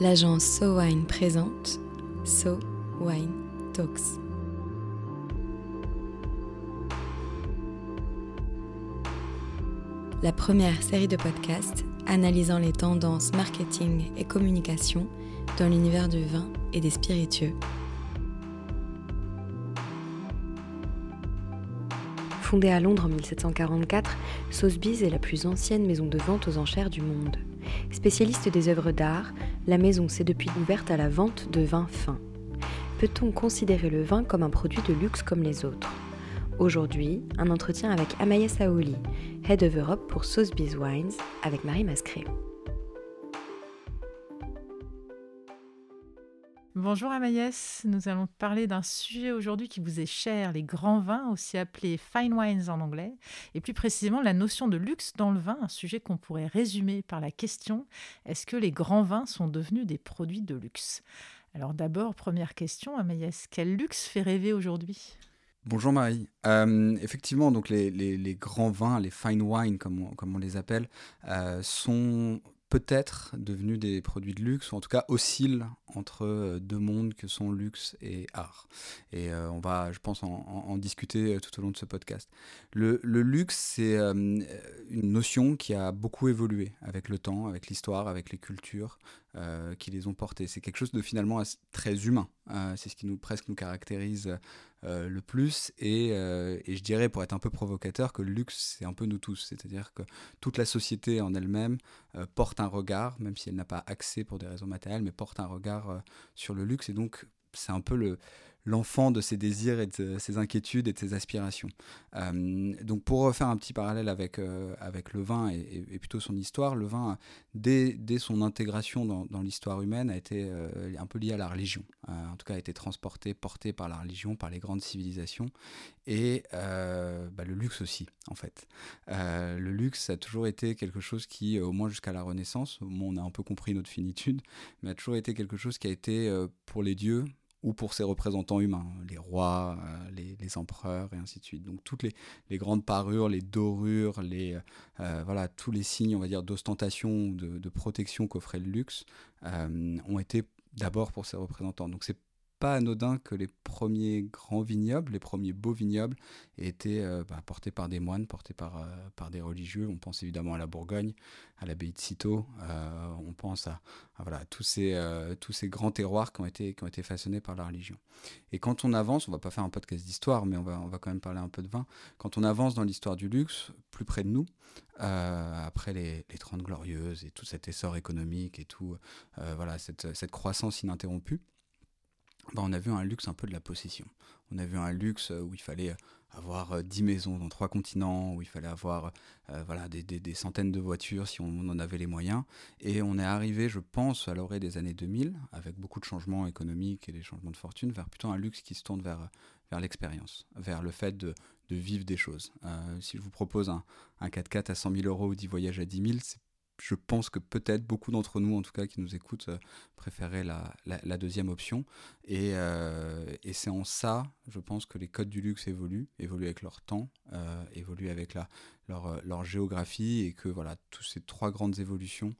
l'agence So Wine présente So Wine Talks. La première série de podcasts analysant les tendances marketing et communication dans l'univers du vin et des spiritueux. Fondée à Londres en 1744, Sotheby's est la plus ancienne maison de vente aux enchères du monde. Spécialiste des œuvres d'art, la maison s'est depuis ouverte à la vente de vins fins. Peut-on considérer le vin comme un produit de luxe comme les autres? Aujourd'hui, un entretien avec Amaya Saouli, Head of Europe pour Sotheby's Wines, avec Marie Mascret. Bonjour Amaïs, nous allons parler d'un sujet aujourd'hui qui vous est cher, les grands vins, aussi appelés fine wines en anglais, et plus précisément la notion de luxe dans le vin, un sujet qu'on pourrait résumer par la question est-ce que les grands vins sont devenus des produits de luxe? Alors d'abord, première question, Amaïs, quel luxe fait rêver aujourd'hui? Bonjour Marie. Euh, effectivement, donc les, grands vins, les fine wines comme on, les appelle, euh, sont peut-être devenus des produits de luxe, ou en tout cas oscillent entre euh, deux mondes que sont luxe et art. Et euh, on va, je pense, en, discuter euh, tout au long de ce podcast. Le, luxe, c'est une notion qui a beaucoup évolué avec le temps, avec l'histoire, avec les cultures qui les ont portées. C'est quelque chose de finalement très humain. c'est ce qui nous presque nous caractérise le plus. Et, et, je dirais, pour être un peu provocateur, que le luxe, c'est un peu nous tous. C'est-à-dire que toute la société en elle-même porte un regard, même si elle n'a pas accès pour des raisons matérielles, mais porte un regard euh, sur le luxe. Et donc, c'est un peu le, l'enfant de ses désirs et de ses inquiétudes et de ses aspirations. Euh, donc pour refaire un petit parallèle avec, euh, avec le vin et, plutôt son histoire, le vin, dès, dès son intégration dans, dans l'histoire humaine, a été un peu lié à la religion. en tout cas, a été transporté, porté par la religion, par les grandes civilisations, et bah, le luxe aussi, en fait. le luxe a toujours été quelque chose qui, au moins jusqu'à la Renaissance, au moins on a un peu compris notre finitude, mais a toujours été quelque chose qui a été pour les dieux, ou pour ses représentants humains, les rois, euh, les, empereurs et ainsi de suite. Donc toutes les, grandes parures, les dorures, les, euh, voilà, tous les signes, on va dire, d'ostentation, de, protection qu'offrait le luxe, euh, ont été d'abord pour ses représentants. Donc c'est pas anodin que les premiers grands vignobles, les premiers beaux vignobles, aient été euh, bah, portés par des moines, portés par, euh, par des religieux. On pense évidemment à la Bourgogne, à l'abbaye de Cîteaux, euh, on pense à, voilà, tous, ces, tous ces grands terroirs qui ont, été, qui ont été façonnés par la religion. Et quand on avance, on va pas faire un podcast d'histoire, mais on va, on va quand même parler un peu de vin, quand on avance dans l'histoire du luxe, plus près de nous, après les, les 30 glorieuses et tout cet essor économique et tout, voilà, cette, cette croissance ininterrompue, bah, on a vu un luxe un peu de la possession. On a vu un luxe euh, où il fallait euh, avoir 10 euh, maisons dans trois continents, où il fallait avoir voilà, des, centaines de voitures si on en avait les moyens. Et on est arrivé, je pense, à l'orée des années 2000, avec beaucoup de changements économiques et des changements de fortune, vers plutôt un luxe qui se tourne vers, vers l'expérience, vers le fait de, vivre des choses. si je vous propose un, un 4x4 à 100 000 euros ou 10 voyages à 10 000, c'est je pense que peut-être beaucoup d'entre nous, en tout cas qui nous écoutent, euh, préféraient la, deuxième option. Euh, et, c'est en ça, je pense, que les codes du luxe évoluent, évoluent avec leur temps, euh, évoluent avec leur, géographie, et que voilà, toutes ces trois grandes évolutions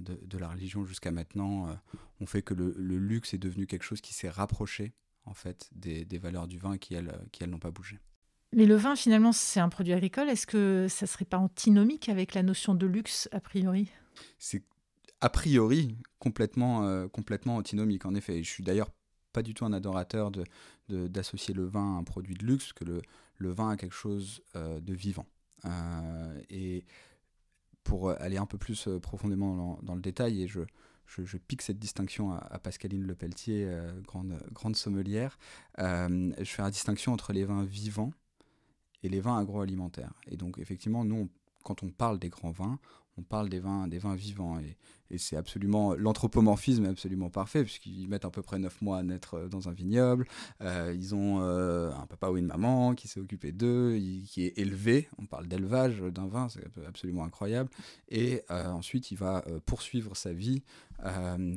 de, la religion jusqu'à maintenant ont fait que le, luxe est devenu quelque chose qui s'est rapproché en fait des, valeurs du vin qui, qui, elles n'ont pas bougé. Mais le vin, finalement, c'est un produit agricole. Est-ce que ça serait pas antinomique avec la notion de luxe, a priori? C'est a priori complètement, euh, complètement antinomique, en effet. Je suis d'ailleurs pas du tout un adorateur d'associer le vin à un produit de luxe, que le, vin a quelque chose euh, de vivant. Euh, et pour aller un peu plus profondément dans, le détail, et je, pique cette distinction à, Pascaline Lepelletier, grande sommelière, je fais la distinction entre les vins vivants et les vins agroalimentaires. Et donc effectivement, nous, quand on parle des grands vins, on parle des vins, des vins vivants. C'est absolument. L'anthropomorphisme est absolument parfait, puisqu'ils mettent à peu près 9 mois à naître euh, dans un vignoble. Euh, ils ont euh, un papa ou une maman qui s'est occupé d'eux, qui est élevé. On parle d'élevage d'un vin, c'est absolument incroyable. Et ensuite, il va poursuivre sa vie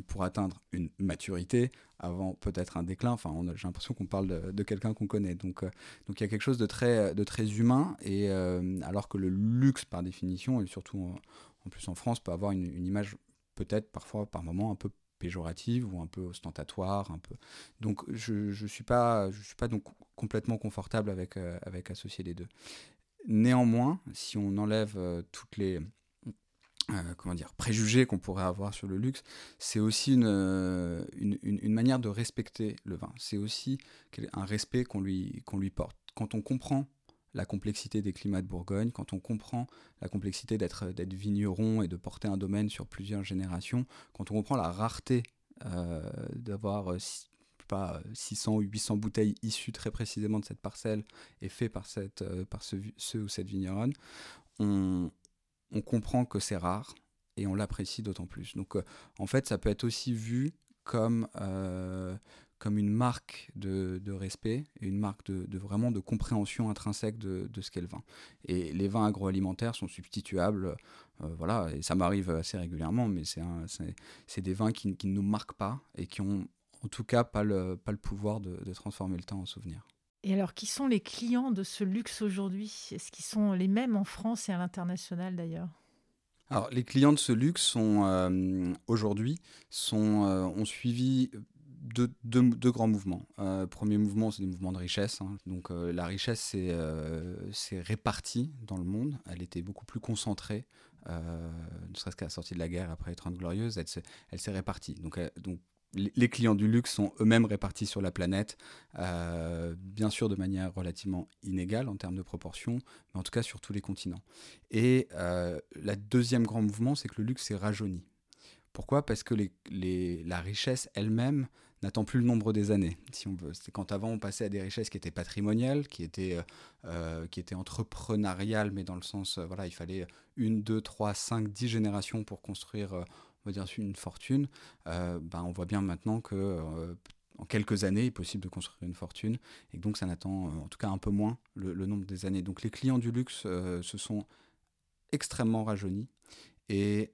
pour atteindre une maturité avant peut-être un déclin. Enfin, j'ai l'impression qu'on parle de, quelqu'un qu'on connaît. Donc, donc il y a quelque chose de très, de très humain. Et alors que le luxe, par définition, et surtout en plus en France, peut avoir une, image peut-être parfois par moments un peu péjorative ou un peu ostentatoire, un peu. Donc je je suis pas je suis pas donc complètement confortable avec avec associer les deux. Néanmoins, si on enlève toutes les euh, comment dire, préjugés qu'on pourrait avoir sur le luxe, c'est aussi une, une, une, manière de respecter le vin. C'est aussi un respect qu'on lui, qu'on lui porte. Quand on comprend la complexité des climats de Bourgogne, quand on comprend la complexité d'être, vigneron et de porter un domaine sur plusieurs générations, quand on comprend la rareté euh, d'avoir pas 600 ou 800 bouteilles issues très précisément de cette parcelle et faites par, cette, euh, par ce, ou cette vigneronne, on, comprend que c'est rare et on l'apprécie d'autant plus. Donc euh, en fait, ça peut être aussi vu comme, euh, comme une marque de, respect et une marque de, vraiment de compréhension intrinsèque de, ce qu'est le vin. Et les vins agroalimentaires sont substituables, euh, voilà, et ça m'arrive assez régulièrement, mais c'est des vins qui, ne nous marquent pas et qui ont en tout cas pas le, pas le pouvoir de transformer le temps en souvenir. Et alors, qui sont les clients de ce luxe aujourd'hui? Est-ce qu'ils sont les mêmes en France et à l'international d'ailleurs? Alors, les clients de ce luxe sont euh, aujourd'hui sont euh, ont suivi deux, grands mouvements. Euh, premier mouvement, c'est des mouvements de richesse. Hein. Donc, la richesse s'est répartie dans le monde. Elle était beaucoup plus concentrée, ne serait-ce qu'à la sortie de la guerre après les Trente Glorieuses. Elle s'est répartie. Donc, les clients du luxe sont eux-mêmes répartis sur la planète, euh, bien sûr de manière relativement inégale en termes de proportion, mais en tout cas sur tous les continents. Et euh, le deuxième grand mouvement, c'est que le luxe s'est rajeuni. Pourquoi? Parce que la richesse elle-même n'attend plus le nombre des années, si on veut. Quand avant on passait à des richesses qui étaient patrimoniales, qui étaient, euh, étaient entrepreneuriales, mais dans le sens, voilà, il fallait une, deux, trois, cinq, dix générations pour construire une fortune, euh, ben on voit bien maintenant que euh, quelques années, il est possible de construire une fortune, et donc ça n'attend euh, en tout cas un peu moins le, nombre des années. Donc les clients du luxe se sont extrêmement rajeunis, et,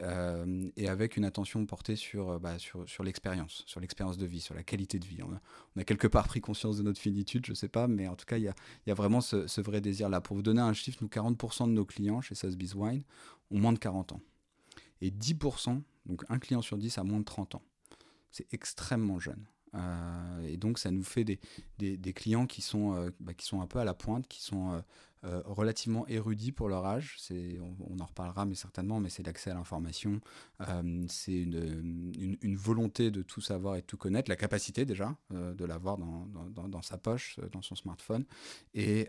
et, avec une attention portée sur, bah, sur, sur l'expérience, sur l'expérience de vie, sur la qualité de vie. On a, quelque part pris conscience de notre finitude, je ne sais pas, mais en tout cas, il y a, vraiment ce, vrai désir-là. Pour vous donner un chiffre, nous, 40% de nos clients chez Sotheby's Wine ont moins de 40 ans. Et 10% donc un client sur dix a moins de 30 ans. C'est extrêmement jeune. Euh, et donc ça nous fait des, clients qui sont, euh, bah, qui sont un peu à la pointe, qui sont euh, relativement érudits pour leur âge. On, on, en reparlera mais certainement, mais c'est l'accès à l'information, c'est une, volonté de tout savoir et de tout connaître, la capacité déjà de l'avoir dans, dans, sa poche, dans son smartphone. Et,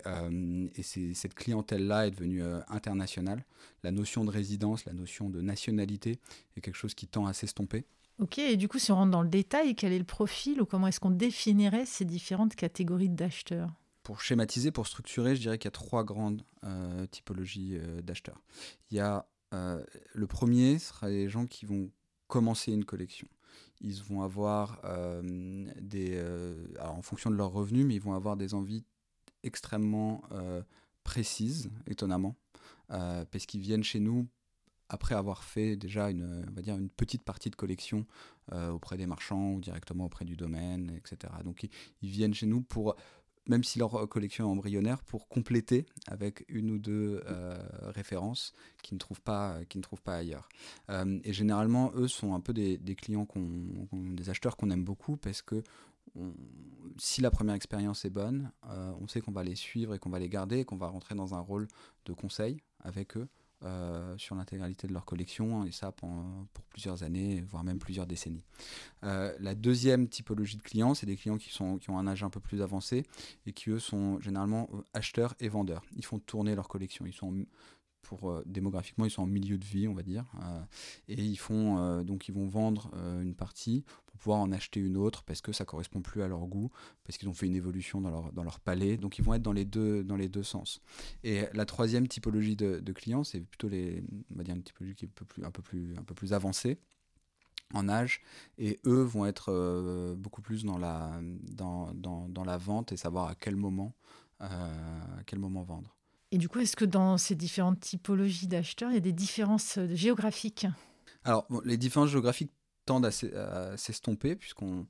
et cette clientèle-là est devenue internationale. La notion de résidence, la notion de nationalité est quelque chose qui tend à s'estomper. Ok, et du coup, si on rentre dans le détail, quel est le profil ou comment est-ce qu'on définirait ces différentes catégories d'acheteurs? Pour schématiser, pour structurer, je dirais qu'il y a trois grandes euh, typologies euh, d'acheteurs. Il y a euh, le premier, sera les gens qui vont commencer une collection. Ils vont avoir des, alors en fonction de leurs revenus, mais ils vont avoir des envies extrêmement précises, étonnamment, parce qu'ils viennent chez nous après avoir fait déjà une, on va dire une petite partie de collection auprès des marchands ou directement auprès du domaine, etc. Donc ils, viennent chez nous pour, même si leur collection est embryonnaire, pour compléter avec une ou deux euh, références qu'ils ne trouvent pas, ne trouvent pas ailleurs. Euh, et généralement, eux sont un peu des, clients, des acheteurs qu'on aime beaucoup parce que si la première expérience est bonne, on sait qu'on va les suivre et qu'on va les garder et qu'on va rentrer dans un rôle de conseil avec eux euh, sur l'intégralité de leur collection, et ça pour, plusieurs années, voire même plusieurs décennies. Euh, la deuxième typologie de clients, c'est des clients qui ont un âge un peu plus avancé et qui, eux, sont généralement euh, acheteurs et vendeurs. Ils font tourner leur collection. Ils sont pour démographiquement ils sont en milieu de vie on va dire et ils font donc ils vont vendre une partie pouvoir en acheter une autre parce que ça correspond plus à leur goût, parce qu'ils ont fait une évolution dans leur, dans leur palais. Donc ils vont être dans les deux, dans les deux sens. Et la troisième typologie de, clients, c'est plutôt les, on va dire une typologie qui est un peu plus, un peu plus, un peu plus avancée en âge et eux vont être euh, beaucoup plus dans la, dans, dans, dans, la vente et savoir à quel moment, euh, à quel moment vendre. Et du coup, est-ce que dans ces différentes typologies d'acheteurs, il y a des différences géographiques? Alors, les différences géographiques tendent à s'estomper, puisqu'on,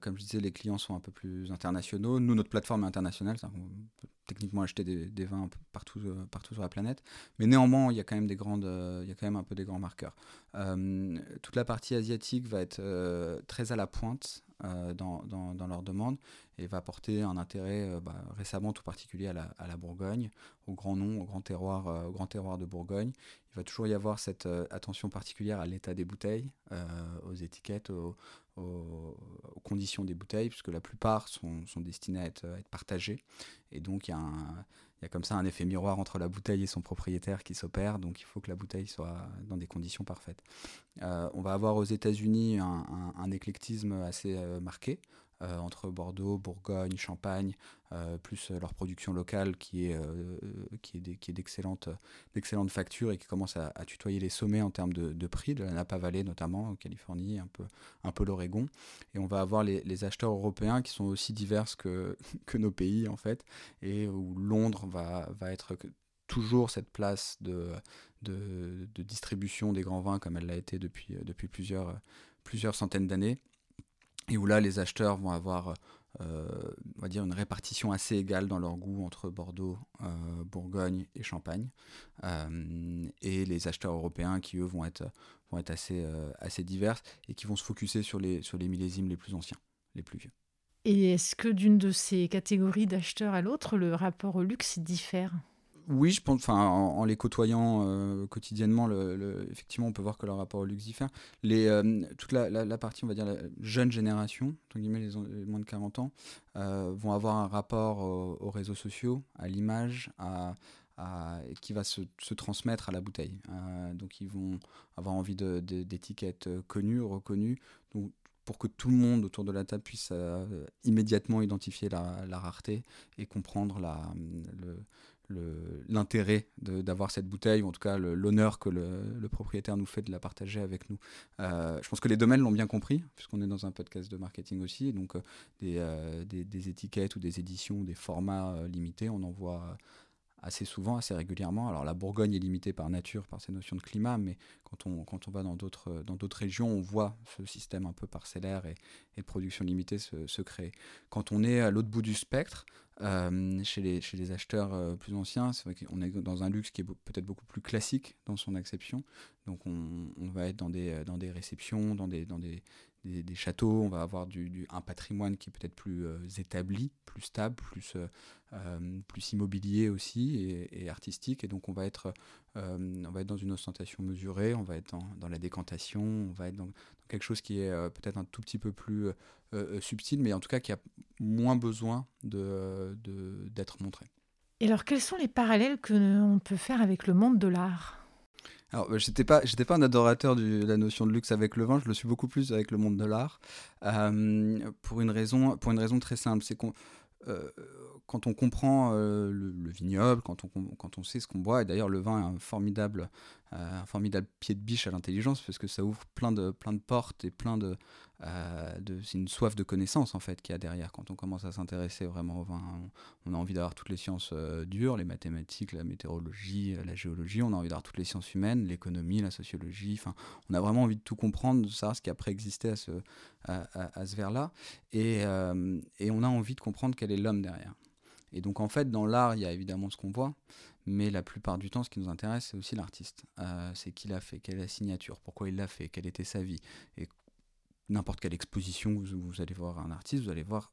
comme je disais, les clients sont un peu plus internationaux. Nous, notre plateforme est internationale, on peut techniquement acheter des, vins partout, partout sur la planète. Mais néanmoins, il y a quand même, des grandes, il y a quand même un peu des grands marqueurs. toute la partie asiatique va être très à la pointe dans, dans, dans leurs demandes et va porter un intérêt euh, bah, récemment tout particulier à la, à la, Bourgogne, au grand nom, au grand terroir, euh, au grand terroir de Bourgogne. Il va toujours y avoir cette euh, attention particulière à l'état des bouteilles, aux étiquettes, aux, conditions des bouteilles, puisque la plupart sont, sont destinées à être, à être, partagées. Et donc il y a un y a comme ça un effet miroir entre la bouteille et son propriétaire qui s'opère, donc il faut que la bouteille soit dans des conditions parfaites. on va avoir aux États-Unis un, un, éclectisme assez marqué. Euh, entre Bordeaux, Bourgogne, Champagne, euh, plus euh, leur production locale qui est, est, qui est d'excellente facture et qui commence à, tutoyer les sommets en termes de, prix, de la Napa Valley notamment, en Californie, un peu, un peu l'Oregon. Et on va avoir les, acheteurs européens qui sont aussi divers que, que nos pays en fait, et où Londres va, va être toujours cette place de, de, de, distribution des grands vins comme elle l'a été depuis, depuis plusieurs, plusieurs centaines d'années et où là les acheteurs vont avoir euh, on va dire une répartition assez égale dans leur goût entre Bordeaux, euh, Bourgogne et Champagne, euh, et les acheteurs européens qui eux vont être, vont être assez, assez divers et qui vont se focuser sur les, sur les millésimes les plus anciens, les plus vieux. Et est-ce que d'une de ces catégories d'acheteurs à l'autre, le rapport au luxe diffère? Oui, je pense, en, les côtoyant euh, quotidiennement, le, effectivement, on peut voir que leur rapport au luxe diffère. Les, euh, toute la, partie, on va dire, la jeune génération, entre guillemets, les, moins de 40 ans, euh, vont avoir un rapport aux réseaux sociaux, à l'image, qui va se, transmettre à la bouteille. donc, ils vont avoir envie d'étiquettes connues, reconnues. Donc, pour que tout le monde autour de la table puisse immédiatement identifier la, la, rareté et comprendre la, l'intérêt d'avoir cette bouteille, ou en tout cas l'honneur que le, propriétaire nous fait de la partager avec nous. Euh, je pense que les domaines l'ont bien compris, puisqu'on est dans un podcast de marketing aussi, donc euh, euh, des, des, étiquettes ou des éditions, des formats limités, on en voit assez souvent, assez régulièrement. Alors la Bourgogne est limitée par nature, par ces notions de climat, mais quand on, quand on va dans d'autres, régions, on voit ce système un peu parcellaire et, de production limitée se, se, créer. Quand on est à l'autre bout du spectre, euh, chez, les, chez les acheteurs euh, plus anciens, c'est vrai qu'on est dans un luxe qui est peut-être beaucoup plus classique dans son acception. Donc on, on, va être dans des, dans des réceptions, dans des, dans des, des, châteaux, on va avoir du, un patrimoine qui est peut-être plus euh, établi, plus stable, plus, euh, euh, plus immobilier aussi et, artistique. Et donc on va, être, on va être dans une ostentation mesurée, on va être dans, la décantation, on va être dans, quelque chose qui est peut-être un tout petit peu plus subtil, mais en tout cas qui a moins besoin d'être de, d'être montré. Et alors quels sont les parallèles que l'on peut faire avec le monde de l'art? Alors, bah, j'étais pas, j'étais pas un adorateur de la notion de luxe avec le vin. Je le suis beaucoup plus avec le monde de l'art, euh, pour une raison, pour une raison très simple, c'est qu'on euh, quand on comprend euh, le, vignoble, quand on, quand on sait ce qu'on boit, et d'ailleurs le vin est un formidable, un formidable pied de biche à l'intelligence parce que ça ouvre plein de, plein de portes et plein de, euh, c'est une soif de connaissance en fait qu'il y a derrière quand on commence à s'intéresser vraiment au vin. On, a envie d'avoir toutes les sciences euh, dures, les mathématiques, la météorologie, euh, la géologie. On a envie d'avoir toutes les sciences humaines, l'économie, la sociologie. Enfin, on a vraiment envie de tout comprendre, de savoir ce qui a préexisté à ce, à, ce vers-là. Et, et on a envie de comprendre quel est l'homme derrière. Et donc en fait, dans l'art, il y a évidemment ce qu'on voit, mais la plupart du temps, ce qui nous intéresse, c'est aussi l'artiste. c'est qui l'a fait, quelle est la signature, pourquoi il l'a fait, quelle était sa vie, et n'importe quelle exposition vous, allez voir un artiste, vous allez voir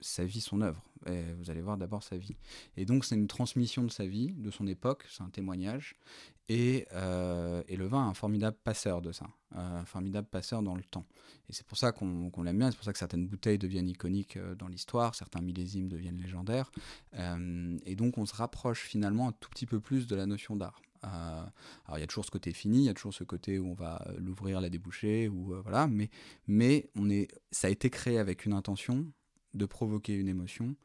sa vie, son œuvre. Vous allez voir d'abord sa vie. Et donc c'est une transmission de sa vie, de son époque, c'est un témoignage. Et, euh, et, le vin est un formidable passeur de ça, un formidable passeur dans le temps. Et c'est pour ça qu'on l'aime bien, c'est pour ça que certaines bouteilles deviennent iconiques euh, dans l'histoire, certains millésimes deviennent légendaires. Euh, et donc on se rapproche finalement un tout petit peu plus de la notion d'art. Euh, alors il y a toujours ce côté fini, il y a toujours ce côté où on va l'ouvrir, la déboucher, ou voilà, mais, mais on est, ça a été créé avec une intention de provoquer une émotion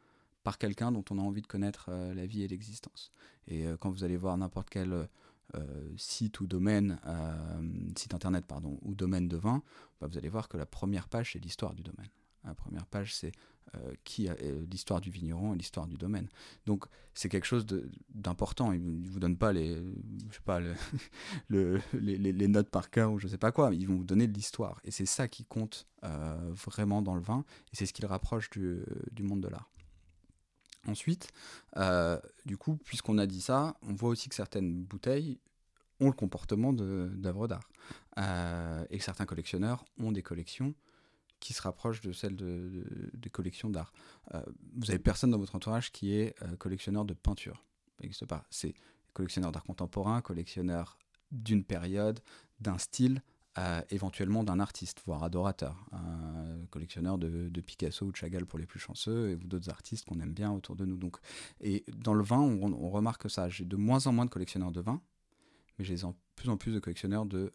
par quelqu'un dont on a envie de connaître la vie et l'existence. Et quand vous allez voir n'importe quel site ou domaine, site internet pardon, ou domaine de vin, bah, vous allez voir que la première page c'est l'histoire du domaine. La première page, c'est euh, qui a l'histoire du vigneron et l'histoire du domaine. Donc c'est quelque chose d'important. Ils ne vous donnent pas les, je sais pas, le, les, notes par cœur ou je sais pas quoi. Ils vont vous donner l'histoire. Et c'est ça qui compte euh, vraiment dans le vin. Et c'est ce qui le rapproche du, monde de l'art. Ensuite, euh, du coup, puisqu'on a dit ça, on voit aussi que certaines bouteilles ont le comportement d'œuvres d'art. et que certains collectionneurs ont des collections qui se rapproche de celle de, des collections d'art. Euh, vous avez personne dans votre entourage qui est euh, collectionneur de peinture. Ça n'existe pas. C'est collectionneur d'art contemporain, collectionneur d'une période, d'un style, euh, éventuellement d'un artiste, voire adorateur. collectionneur de, Picasso ou de Chagall pour les plus chanceux, et d'autres artistes qu'on aime bien autour de nous. Donc, et dans le vin, on, on remarque ça. J'ai de moins en moins de collectionneurs de vin, mais j'ai de plus en plus de collectionneurs de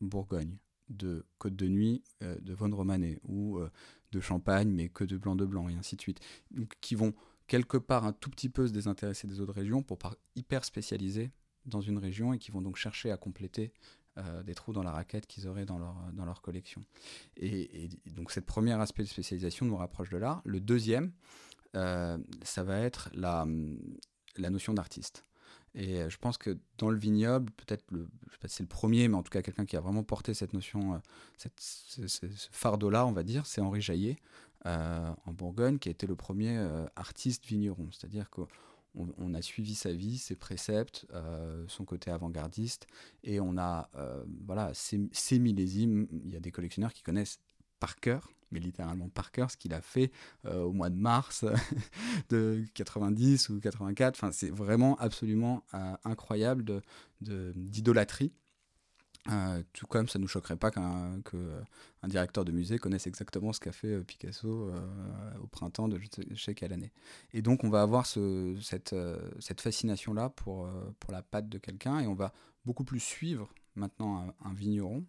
Bourgogne de Côte de Nuit euh, de Von Romanet ou euh, de Champagne, mais que de blanc de blanc, et ainsi de suite. Donc, qui vont quelque part un tout petit peu se désintéresser des autres régions pour pas hyper spécialiser dans une région et qui vont donc chercher à compléter euh, des trous dans la raquette qu'ils auraient dans leur, dans leur collection. Et, donc, cette première aspect de spécialisation nous rapproche de l'art. Le deuxième, ça va être la, la notion d'artiste. Et euh, je pense que dans le vignoble, peut-être, sais pas si c'est le premier, mais en tout cas quelqu'un qui a vraiment porté cette notion, euh, ce, fardeau-là, on va dire, c'est Henri Jaillet, euh, en Bourgogne, qui a été le premier artiste vigneron. C'est-à-dire qu'on on a suivi sa vie, ses préceptes, son côté avant-gardiste, et on a, voilà, ces millésimes. Il y a des collectionneurs qui connaissent par cœur mais littéralement par cœur, ce qu'il a fait euh, au mois de mars de 90 ou 84. Enfin, c'est vraiment absolument euh, incroyable d'idolâtrie. De, euh, tout comme ça nous choquerait pas qu'un un directeur de musée connaisse exactement ce qu'a fait Picasso au printemps de je sais quelle année. Et donc on va avoir ce, cette, cette fascination-là pour, pour la patte de quelqu'un et on va beaucoup plus suivre maintenant un vigneron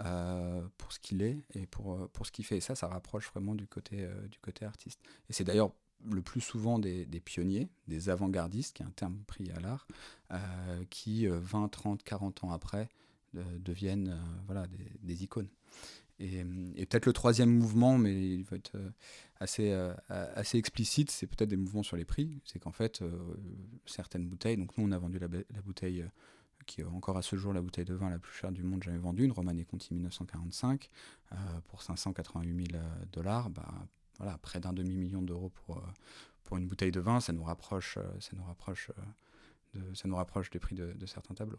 euh, pour ce qu'il est et pour, euh, pour ce qu'il fait. Et ça, ça rapproche vraiment du côté, euh, du côté artiste. Et c'est d'ailleurs le plus souvent des, des pionniers, des avant-gardistes, qui est un terme pris à l'art, qui 20, 30, 40 ans après deviennent voilà, des, des, icônes. Et, et peut-être le troisième mouvement, mais il va être assez, assez explicite, c'est peut-être des mouvements sur les prix. C'est qu'en fait, certaines bouteilles, donc nous on a vendu la, la bouteille qui est encore à ce jour la bouteille de vin la plus chère du monde jamais vendue, une Romanée Conti 1945, euh, pour 588 000 euh, dollars, bah, voilà, près d'un demi-million d'euros pour, euh, une bouteille de vin, ça nous rapproche, ça nous rapproche, ça nous rapproche des prix de, de, certains tableaux.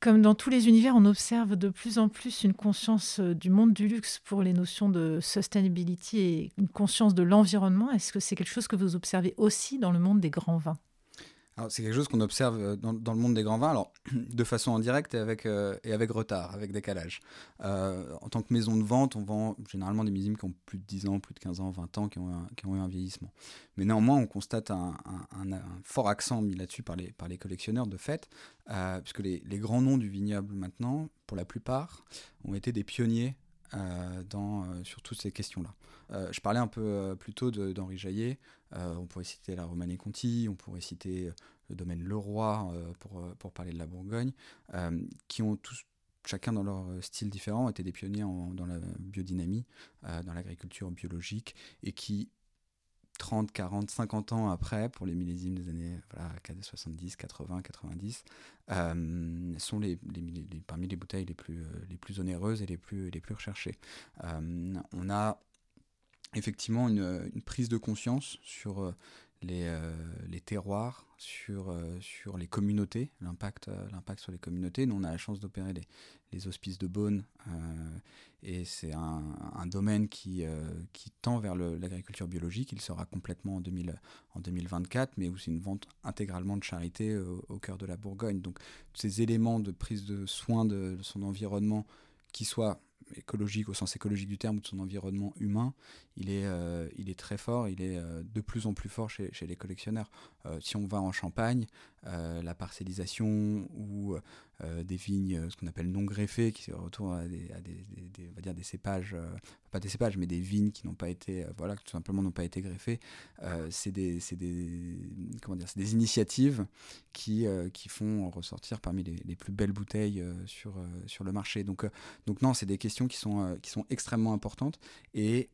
Comme dans tous les univers, on observe de plus en plus une conscience du monde du luxe pour les notions de sustainability et une conscience de l'environnement. Est-ce que c'est quelque chose que vous observez aussi dans le monde des grands vins? C'est quelque chose qu'on observe euh, dans, le monde des grands vins, de façon indirecte et avec, euh, retard, avec décalage. Euh, en tant que maison de vente, on vend généralement des millésimes qui ont plus de 10 ans, plus de 15 ans, 20 ans, qui ont, eu un vieillissement. Mais néanmoins, on constate un, fort accent mis là-dessus par les, par les collectionneurs de fait, puisque les, les, grands noms du vignoble maintenant, pour la plupart, ont été des pionniers dans, sur toutes ces questions-là. Euh, je parlais un peu euh, plus tôt d'Henri Jaillet. Euh, on pourrait citer la Romanée Conti, on pourrait citer le domaine Leroy pour, pour parler de la Bourgogne, qui ont tous chacun dans leur style différent, été des pionniers dans la biodynamie, dans l'agriculture biologique, et qui, 30, 40, 50 ans après, pour les millésimes des années voilà, 70, 80, 90, sont les, parmi les bouteilles les plus, plus onéreuses et les plus, recherchées. on a effectivement une, prise de conscience sur euh, les, euh, les terroirs, sur, euh, sur les communautés, l'impact l'impact sur les communautés. Nous, on a la chance d'opérer les, les, hospices de Beaune, et c'est un, un, domaine qui, qui tend vers l'agriculture biologique. Il sera complètement en, 2000, en 2024, mais où c'est une vente intégralement de charité au, cœur de la Bourgogne. Donc, ces éléments de prise de soin de, de son environnement, qui soient écologique au sens écologique du terme ou de son environnement humain, il est, euh, il est très fort, il est euh, de plus en plus fort chez, chez les collectionneurs. Euh, si on va en Champagne, la parcellisation ou des vignes, ce qu'on appelle non greffées, qui se retrouvent à des, on va dire des cépages, pas des cépages, mais des vignes qui n'ont pas été, voilà, tout simplement n'ont pas été greffées, c'est des, comment dire, des initiatives qui, qui font ressortir parmi les, les plus belles bouteilles sur, sur le marché. Donc, donc non, c'est des questions qui sont, qui sont extrêmement importantes et,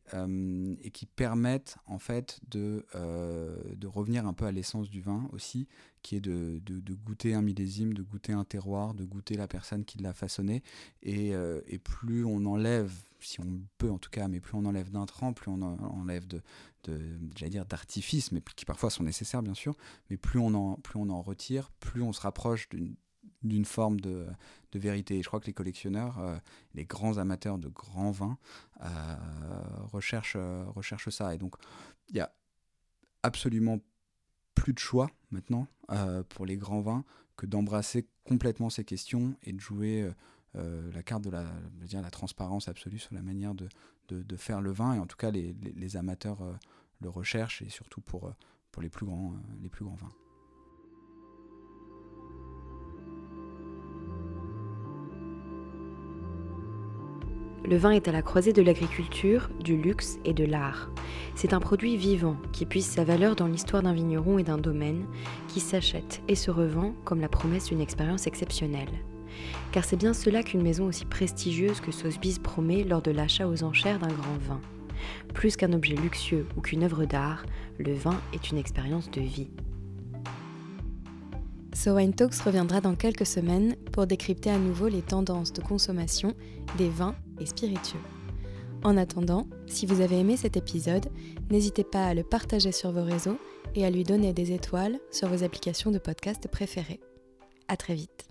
et, qui permettent en fait de, de revenir un peu à l'essence du vin aussi, qui est de, goûter un millésime, de goûter un terroir, de goûter la personne qui l'a façonné. Et, et, plus on enlève, si on peut en tout cas, mais plus on enlève d'intrants, plus on enlève de, d'artifices, mais qui parfois sont nécessaires bien sûr, mais plus on en, plus on en retire, plus on se rapproche d'une d'une forme de, de, vérité. Et je crois que les collectionneurs, euh, les grands amateurs de grands vins, euh, recherchent, euh, recherchent ça. Et donc, il y a absolument plus de choix maintenant pour les grands vins que d'embrasser complètement ces questions et de jouer la carte de la, dire, la transparence absolue sur la manière de, de, faire le vin. Et en tout cas, les, les, les amateurs le recherchent et surtout pour, pour les, plus grands, les plus grands vins. Le vin est à la croisée de l'agriculture, du luxe et de l'art. C'est un produit vivant qui puise sa valeur dans l'histoire d'un vigneron et d'un domaine, qui s'achète et se revend comme la promesse d'une expérience exceptionnelle. Car c'est bien cela qu'une maison aussi prestigieuse que Sotheby's promet lors de l'achat aux enchères d'un grand vin. Plus qu'un objet luxueux ou qu'une œuvre d'art, le vin est une expérience de vie. So Wine Talks reviendra dans quelques semaines pour décrypter à nouveau les tendances de consommation des vins et spiritueux. En attendant, si vous avez aimé cet épisode, n'hésitez pas à le partager sur vos réseaux et à lui donner des étoiles sur vos applications de podcast préférées. À très vite.